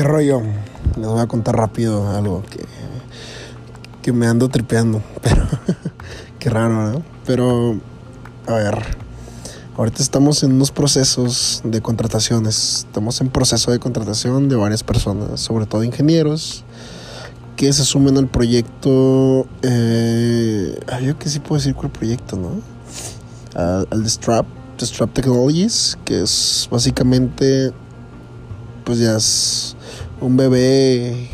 ¿Qué rollo? Les voy a contar rápido algo que, que me ando tripeando. Pero, qué raro, ¿no? Pero, a ver, ahorita estamos en unos procesos de contrataciones. Estamos en proceso de contratación de varias personas, sobre todo ingenieros, que se sumen al proyecto. Eh, yo que sí puedo decir cuál proyecto, ¿no? Al, al de Strap, de Strap Technologies, que es básicamente, pues ya es un bebé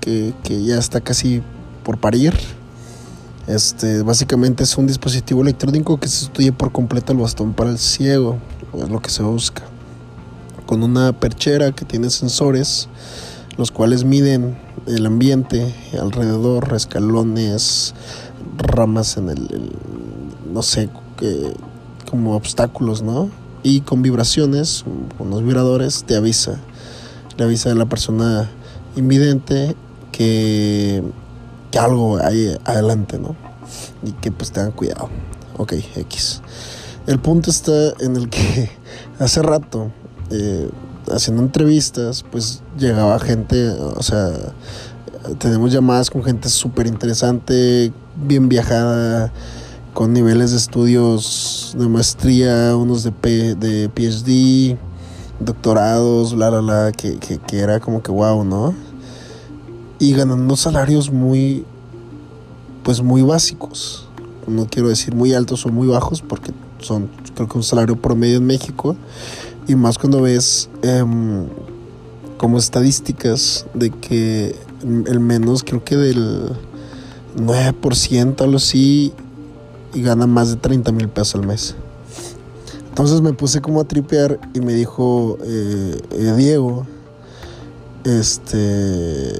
que, que ya está casi por parir. Este, básicamente es un dispositivo electrónico que sustituye por completo el bastón para el ciego, es lo que se busca. Con una perchera que tiene sensores, los cuales miden el ambiente alrededor, escalones, ramas en el, el no sé, que, como obstáculos, ¿no? Y con vibraciones, con los vibradores, te avisa le avisa a la persona invidente que, que algo hay adelante, ¿no? Y que pues tengan cuidado. Ok, X. El punto está en el que hace rato, eh, haciendo entrevistas, pues llegaba gente, o sea, tenemos llamadas con gente súper interesante, bien viajada, con niveles de estudios de maestría, unos de, de PhD, doctorados, bla, bla, bla, que, que, que, era como que wow, ¿no? Y ganando salarios muy, pues muy básicos. No quiero decir muy altos o muy bajos, porque son, creo que un salario promedio en México. Y más cuando ves eh, como estadísticas de que el menos, creo que del 9%, algo así, y gana más de 30 mil pesos al mes. Entonces me puse como a tripear y me dijo eh, eh, Diego, este,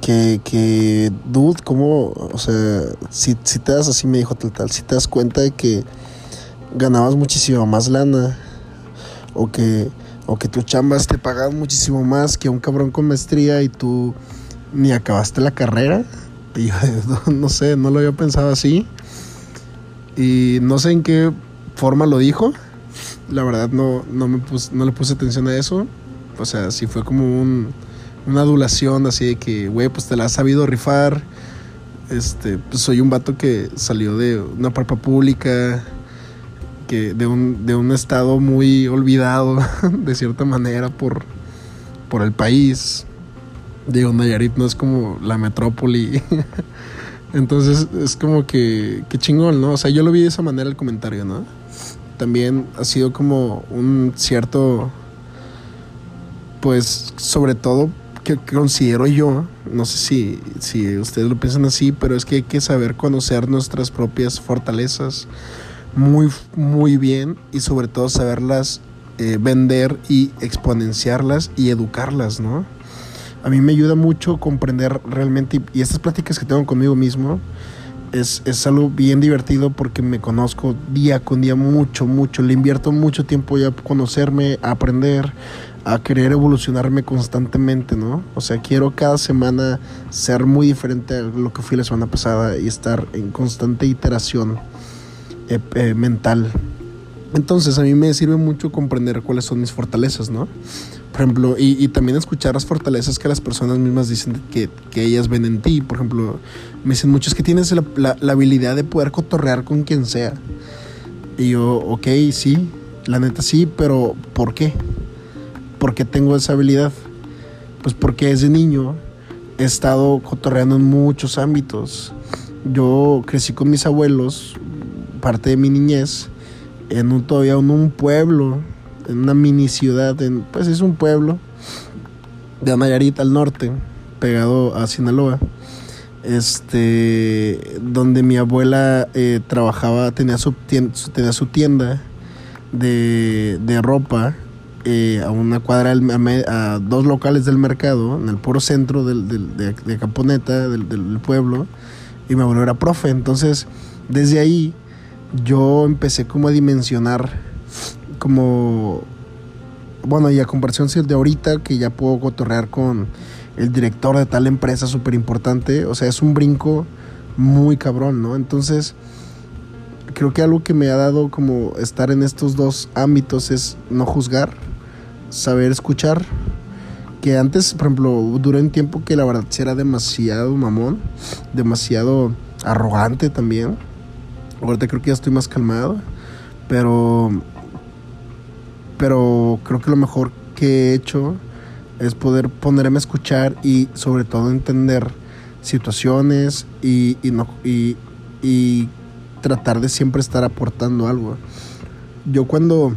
que, que, dude, ¿cómo? O sea, si, si te das así, me dijo tal, tal, si te das cuenta de que ganabas muchísimo más lana o que, o que tus chambas te pagaban muchísimo más que un cabrón con maestría y tú ni acabaste la carrera. Y yo, no, sé, no lo había pensado así. Y no sé en qué forma lo dijo. La verdad no, no, me no le puse atención a eso. O sea, sí fue como un, una adulación así de que, güey, pues te la has sabido rifar. Este, pues soy un vato que salió de una prepa pública, que de un, de un estado muy olvidado, de cierta manera, por, por el país. Digo, Nayarit no es como la metrópoli. Entonces es como que, que chingón, ¿no? O sea, yo lo vi de esa manera el comentario, ¿no? También ha sido como un cierto, pues sobre todo que, considero yo, no sé si, si ustedes lo piensan así, pero es que hay que saber conocer nuestras propias fortalezas muy, muy bien y sobre todo saberlas eh, vender y exponenciarlas y educarlas, ¿no? A mí me ayuda mucho comprender realmente, y estas pláticas que tengo conmigo mismo, es, es algo bien divertido porque me conozco día con día mucho, mucho, le invierto mucho tiempo ya a conocerme, a aprender, a querer evolucionarme constantemente, ¿no? O sea, quiero cada semana ser muy diferente a lo que fui la semana pasada y estar en constante iteración eh, eh, mental. Entonces a mí me sirve mucho comprender cuáles son mis fortalezas, ¿no? Por ejemplo, y, y, también escuchar las fortalezas que las personas mismas dicen que, que ellas ven en ti. Por ejemplo, me dicen muchos que tienes la, la, la, habilidad de poder cotorrear con quien sea. Y yo, ok, sí, la neta sí, pero ¿por qué? ¿Por qué tengo esa habilidad? Pues porque desde niño he estado cotorreando en muchos ámbitos. Yo crecí con mis abuelos, parte de mi niñez, en un, todavía en un pueblo en una mini ciudad, pues es un pueblo de Nayarit al norte, pegado a Sinaloa, este, donde mi abuela eh, trabajaba, tenía su tienda, tenía su tienda de, de ropa eh, a una cuadra, a, dos locales del mercado, en el puro centro del, del, de, de, Caponeta, del, del pueblo, y mi abuelo era profe, entonces desde ahí yo empecé como a dimensionar como bueno, y a comparación de ahorita que ya puedo cotorrear con el director de tal empresa súper importante, o sea, es un brinco muy cabrón, ¿no? Entonces, creo que algo que me ha dado como estar en estos dos ámbitos es no juzgar, saber escuchar. Que antes, por ejemplo, duró un tiempo que la verdad era demasiado mamón, demasiado arrogante también. Ahorita creo que ya estoy más calmado, pero pero creo que lo mejor que he hecho es poder ponerme a escuchar y sobre todo entender situaciones y, no, y, y tratar de siempre estar aportando algo. Yo cuando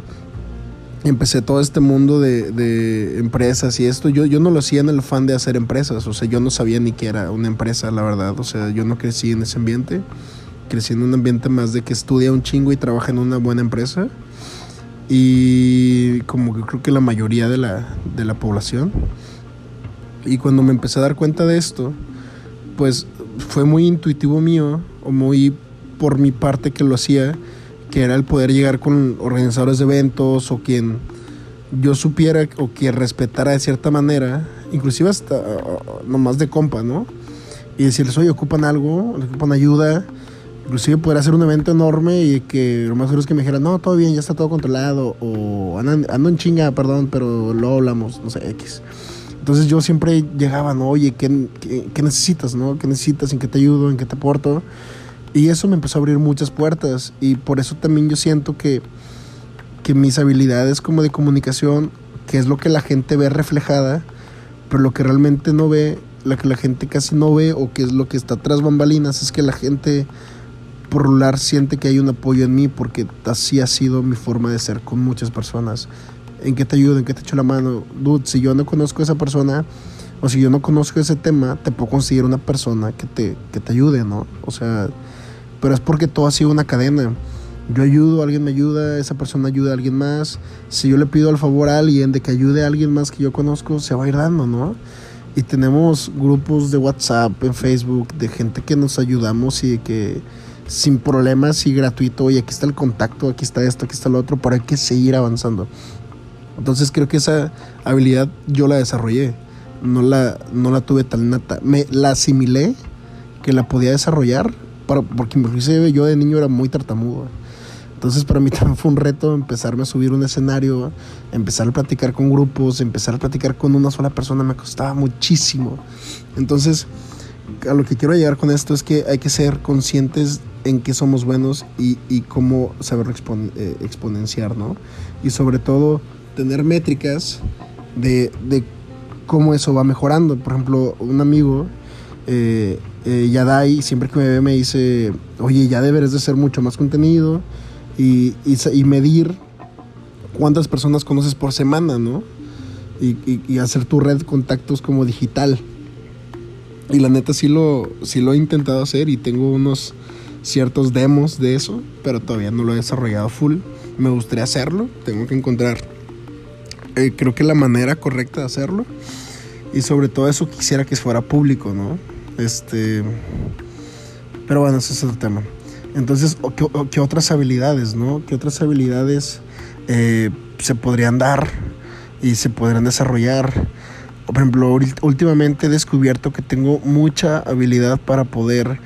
empecé todo este mundo de, de, empresas y esto, yo, yo no lo hacía en el fan de hacer empresas, o sea, yo no sabía ni que era una empresa, la verdad, o sea, yo no crecí en ese ambiente, crecí en un ambiente más de que estudia un chingo y trabaja en una buena empresa y como que creo que la mayoría de la, de la población. Y cuando me empecé a dar cuenta de esto, pues fue muy intuitivo mío, o muy por mi parte que lo hacía, que era el poder llegar con organizadores de eventos o quien yo supiera o que respetara de cierta manera, inclusive hasta nomás de compa, ¿no? Y decirles, oye, ocupan algo, ocupan ayuda, inclusive poder hacer un evento enorme y que lo más seguro es que me dijeran, no, todo bien, ya está todo controlado, o ando, en chinga, perdón, pero luego hablamos, no sé, X. Entonces yo siempre llegaba, ¿no? Oye, ¿qué, qué, necesitas, no? ¿Qué necesitas? ¿En qué te ayudo? ¿En qué te aporto? Y eso me empezó a abrir muchas puertas y por eso también yo siento que, que mis habilidades como de comunicación, que es lo que la gente ve reflejada, pero lo que realmente no ve, lo que la gente casi no ve o que es lo que está tras bambalinas, es que la gente lugar siente que hay un apoyo en mí porque así ha sido mi forma de ser con muchas personas. ¿En qué te ayudo? ¿En qué te echo la mano? Dude, si yo no conozco a esa persona o si yo no conozco ese tema, te puedo conseguir una persona que te, que te ayude, ¿no? O sea, pero es porque todo ha sido una cadena. Yo ayudo, alguien me ayuda, esa persona ayuda a alguien más. Si yo le pido al favor a alguien de que ayude a alguien más que yo conozco, se va a ir dando, ¿no? Y tenemos grupos de WhatsApp, en Facebook, de gente que nos ayudamos y que sin problemas y gratuito, y aquí está el contacto, aquí está esto, aquí está lo otro, pero hay que seguir avanzando. Entonces creo que esa habilidad yo la desarrollé, no la, no la tuve tan nata, me la asimilé que la podía desarrollar, para, porque inclusive yo de niño era muy tartamudo. Entonces para mí también fue un reto empezarme a subir un escenario, empezar a platicar con grupos, empezar a platicar con una sola persona, me costaba muchísimo. Entonces a lo que quiero llegar con esto es que hay que ser conscientes en qué somos buenos y, cómo saber eh, exponenciar, ¿no? Y sobre todo tener métricas de, cómo eso va mejorando. Por ejemplo, un amigo, eh, eh, Yadai, siempre que me ve me dice, oye, ya deberes de hacer mucho más contenido y medir cuántas personas conoces por semana, ¿no? Y, y, hacer tu red de contactos como digital. Y la neta sí lo, sí lo he intentado hacer y tengo unos ciertos demos de eso, pero todavía no lo he desarrollado full. Me gustaría hacerlo, tengo que encontrar eh, creo que la manera correcta de hacerlo. Y sobre todo eso quisiera que fuera público, ¿no? Este... Pero bueno, ese es el tema. Entonces, ¿qué, otras habilidades, no? ¿Qué otras habilidades eh, se podrían dar y se podrían desarrollar? Por ejemplo, últimamente he descubierto que tengo mucha habilidad para poder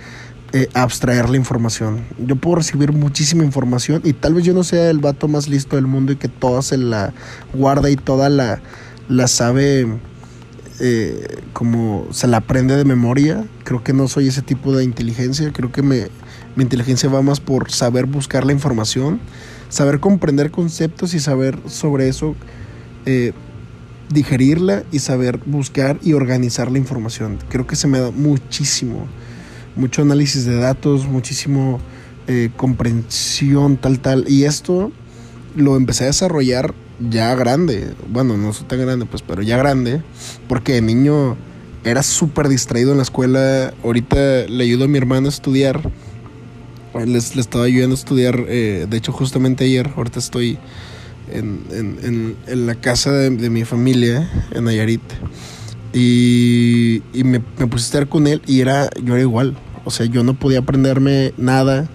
eh, abstraer la información. Yo puedo recibir muchísima información y tal vez yo no sea el vato más listo del mundo y que toda se la guarda y toda la, la sabe eh, como se la aprende de memoria. Creo que no soy ese tipo de inteligencia. Creo que me, mi inteligencia va más por saber buscar la información, saber comprender conceptos y saber sobre eso. Eh, digerirla y saber buscar y organizar la información. Creo que se me da muchísimo, mucho análisis de datos, muchísimo eh, comprensión, tal, tal. Y esto lo empecé a desarrollar ya grande. Bueno, no soy tan grande, pues, pero ya grande. Porque de niño era súper distraído en la escuela. Ahorita le ayudo a mi hermano a estudiar. Les, le estaba ayudando a estudiar, eh, de hecho, justamente ayer. Ahorita estoy en, en, la casa de, mi familia en Nayarit. Y, y me, me, a estar con él y era, yo era igual. O sea, yo no podía aprenderme nada.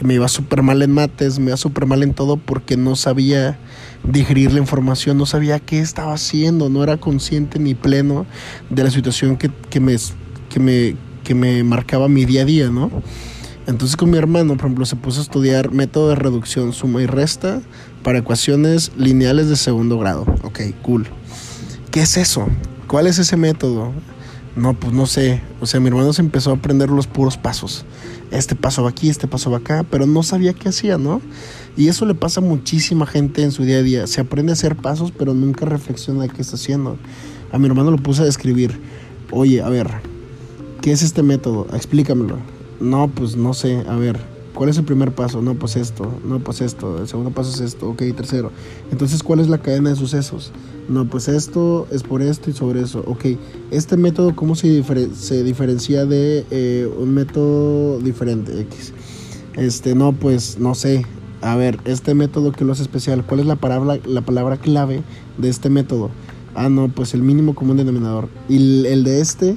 Me iba súper mal en mates, me iba súper mal en todo porque no sabía digerir la información, no sabía qué estaba haciendo, no era consciente ni pleno de la situación que, que, me, que, me, que me marcaba mi día a día, ¿no? Entonces con mi hermano, por ejemplo, se puso a estudiar método de reducción, suma y resta para ecuaciones lineales de segundo grado. Ok, cool. ¿Qué es eso? ¿Cuál es ese método? No, pues no sé. O sea, mi hermano se empezó a aprender los puros pasos. Este paso va aquí, este paso va acá, pero no sabía qué hacía, ¿no? Y eso le pasa a muchísima gente en su día a día. Se aprende a hacer pasos, pero nunca reflexiona qué está haciendo. A mi hermano lo puse a describir. Oye, a ver, ¿qué es este método? Explícamelo. No, pues no sé. A ver, ¿cuál es el primer paso? No, pues esto. No, pues esto. El segundo paso es esto. Ok, tercero. Entonces, ¿cuál es la cadena de sucesos? No, pues esto es por esto y sobre eso. Ok, este método, ¿cómo se, se diferencia de eh, un método diferente? X. Este, no, pues no sé. A ver, este método que lo hace especial, ¿cuál es la palabra, la palabra clave de este método? Ah, no, pues el mínimo común denominador. Y el de este,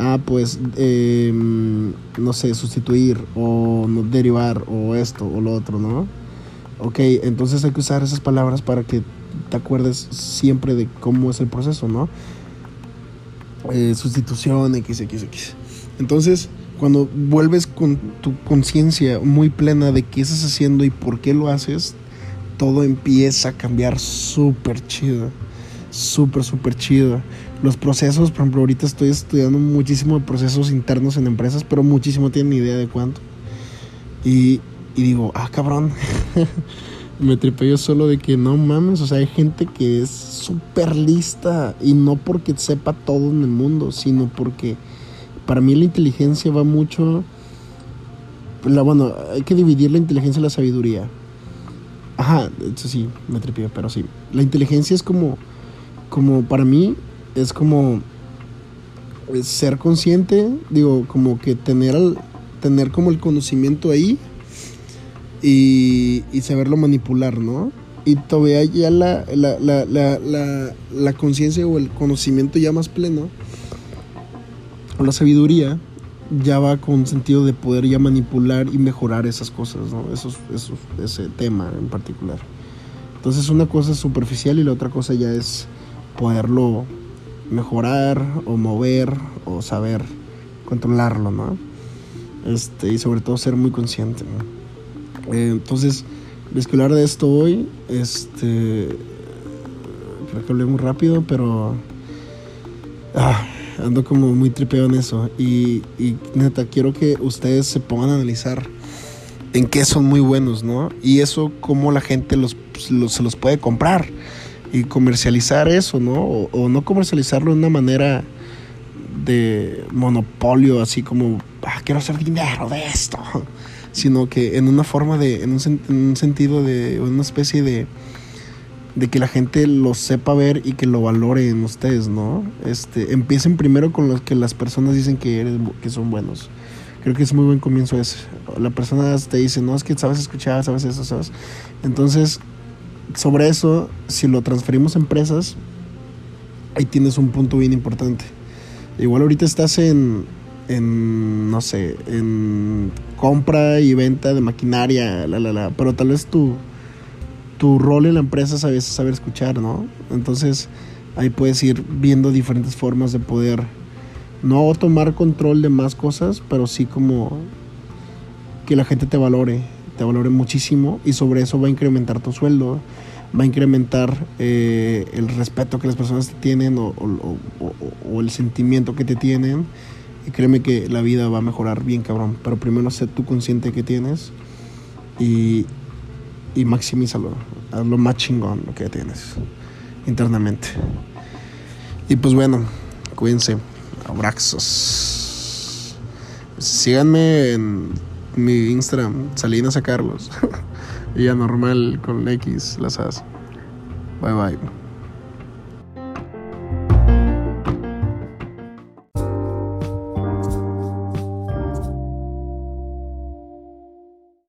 ah, pues, em, no sé, sustituir o derivar o esto o lo otro, ¿no? Ok, entonces hay que usar esas palabras para que te acuerdes siempre de cómo es el proceso, ¿no? Eh, sustitución, x, x, x. Entonces, cuando vuelves con tu conciencia muy plena de qué estás haciendo y por qué lo haces, todo empieza a cambiar súper chido. Súper, súper chido. Los procesos, por ejemplo, ahorita estoy estudiando muchísimo de procesos internos en empresas, pero muchísimo tienen idea de cuánto. Y, y digo, ah, cabrón. me tripé yo solo de que no mames, o sea, hay gente que es súper lista y no porque sepa todo en el mundo, sino porque para mí la inteligencia va mucho... La, bueno, hay que dividir la inteligencia y la sabiduría. Ajá, eso sí, me tripé, pero sí. La inteligencia es como, como para mí, es como ser consciente, digo, como que tener, tener como el conocimiento ahí y, saberlo manipular, ¿no? Y todavía ya la, la, la, la, la conciencia o el conocimiento ya más pleno, o la sabiduría, ya va con sentido de poder ya manipular y mejorar esas cosas, ¿no? Esos, esos, ese tema en particular. Entonces una cosa es superficial y la otra cosa ya es poderlo mejorar o mover o saber controlarlo, ¿no? Este, y sobre todo ser muy consciente. Eh, entonces, les quiero hablar de esto hoy. Este. Creo muy rápido, pero. Ah, ando como muy tripeado en eso. Y, neta, quiero que ustedes se pongan a analizar en qué son muy buenos, ¿no? Y eso, cómo la gente los, se los puede comprar y comercializar eso, ¿no? O, o, no comercializarlo de una manera de monopolio, así como, ah, quiero hacer dinero de esto sino que en una forma de, en un, sentido de, una especie de, de que la gente lo sepa ver y que lo valore en ustedes, ¿no? Este, empiecen primero con los que las personas dicen que, eres, que son buenos. Creo que es muy buen comienzo ese. La persona te dice, no, es que sabes escuchar, sabes eso, sabes. Entonces, sobre eso, si lo transferimos a empresas, ahí tienes un punto bien importante. Igual ahorita estás en, en, no sé, en compra y venta de maquinaria, la, la, la, pero tal vez tu, tu rol en la empresa es saber escuchar, ¿no? Entonces ahí puedes ir viendo diferentes formas de poder no tomar control de más cosas, pero sí como que la gente te valore, te valore muchísimo y sobre eso va a incrementar tu sueldo, va a incrementar eh, el respeto que las personas te tienen o, el sentimiento que te tienen y créeme que la vida va a mejorar bien, cabrón. Pero primero sé tú consciente que tienes y, y maximízalo. Haz lo más chingón lo que tienes internamente. Y pues bueno, cuídense. Abrazos. Síganme en mi Instagram, Salinas a Carlos. y normal con X, las as. Bye bye.